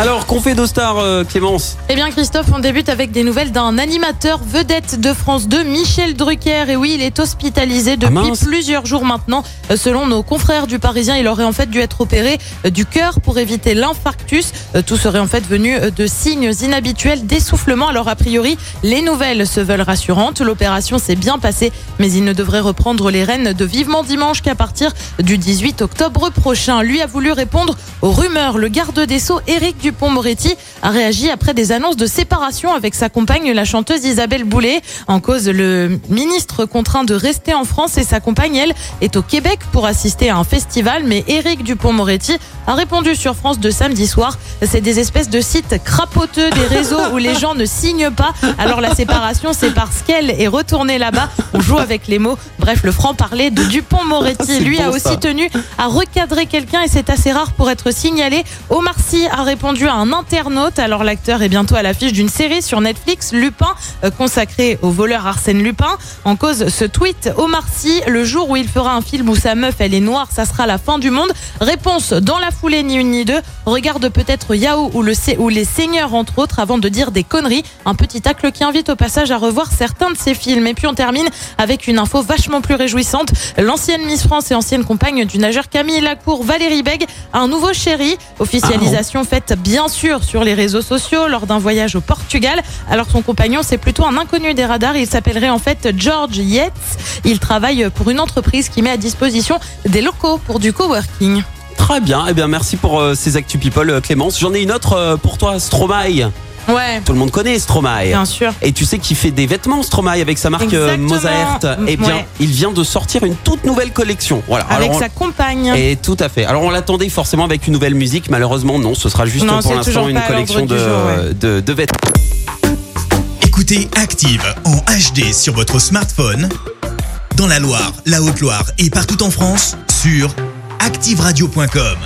Alors, qu'on fait d'Ostar, euh, Clémence Eh bien Christophe, on débute avec des nouvelles d'un animateur vedette de France 2, Michel Drucker. Et oui, il est hospitalisé depuis Ah, mince. plusieurs jours maintenant. Euh, Selon nos confrères du Parisien, il aurait en fait dû être opéré euh, du cœur pour éviter l'infarctus. Tout serait en fait venu de signes inhabituels d'essoufflement. Alors a priori, les nouvelles se veulent rassurantes. L'opération s'est bien passée, mais il ne devrait reprendre les rênes de vivement dimanche qu'à partir du 18 octobre prochain. Lui a voulu répondre aux rumeurs. Le garde des Sceaux, Éric Dupont-Moretti, a réagi après des annonces de séparation avec sa compagne, la chanteuse Isabelle Boulet. En cause, le ministre contraint de rester en France et sa compagne, elle, est au Québec pour assister à un festival. Mais Éric Dupont-Moretti a répondu sur France de samedi soir. C'est des espèces de sites crapoteux des réseaux où les gens ne signent pas. Alors la séparation, c'est parce qu'elle est retournée là-bas. On joue avec les mots. Bref, le franc-parler de Dupont-Moretti, lui, a aussi ça. tenu à recadrer quelqu'un et c'est assez rare pour être signalé. Omar Sy a répondu à un internaute. Alors l'acteur est bientôt à l'affiche d'une série sur Netflix, Lupin, euh, consacrée au voleur Arsène Lupin. En cause, ce tweet, Omar Sy, le jour où il fera un film où sa meuf, elle est noire, ça sera la fin du monde. Réponse dans la foulée, ni une ni deux. Regarde peut-être Yahoo ou, le, ou Les Seigneurs, entre autres, avant de dire des conneries. Un petit tacle qui invite au passage à revoir certains de ses films. Et puis on termine avec une info vachement plus réjouissante. L'ancienne Miss France et ancienne compagne du nageur Camille Lacour, Valérie Beg, un nouveau chéri. Officialisation faite bien sûr sur les réseaux sociaux lors d'un voyage au Portugal. Alors son compagnon, c'est plutôt un inconnu des radars. Il s'appellerait en fait George Yates. Il travaille pour une entreprise qui met à disposition des locaux pour du coworking. Très bien, eh bien merci pour euh, ces Actu People, euh, Clémence. J'en ai une autre euh, pour toi, Stromae. Ouais, Tout le monde connaît Stromae. bien sûr. Et tu sais qu'il fait des vêtements Stromae avec sa marque euh, Exactement. Mozart. Eh bien, Ouais. il vient de sortir une toute nouvelle collection. Voilà. Avec Alors, on- sa compagne. Et tout à fait. Alors on l'attendait forcément avec une nouvelle musique, malheureusement non, ce sera juste Non, pour l'instant une collection du de, jour, ouais. de, de vêtements. Écoutez Active en HD sur votre smartphone, dans la Loire, la Haute-Loire et partout en France, sur activeradio.com.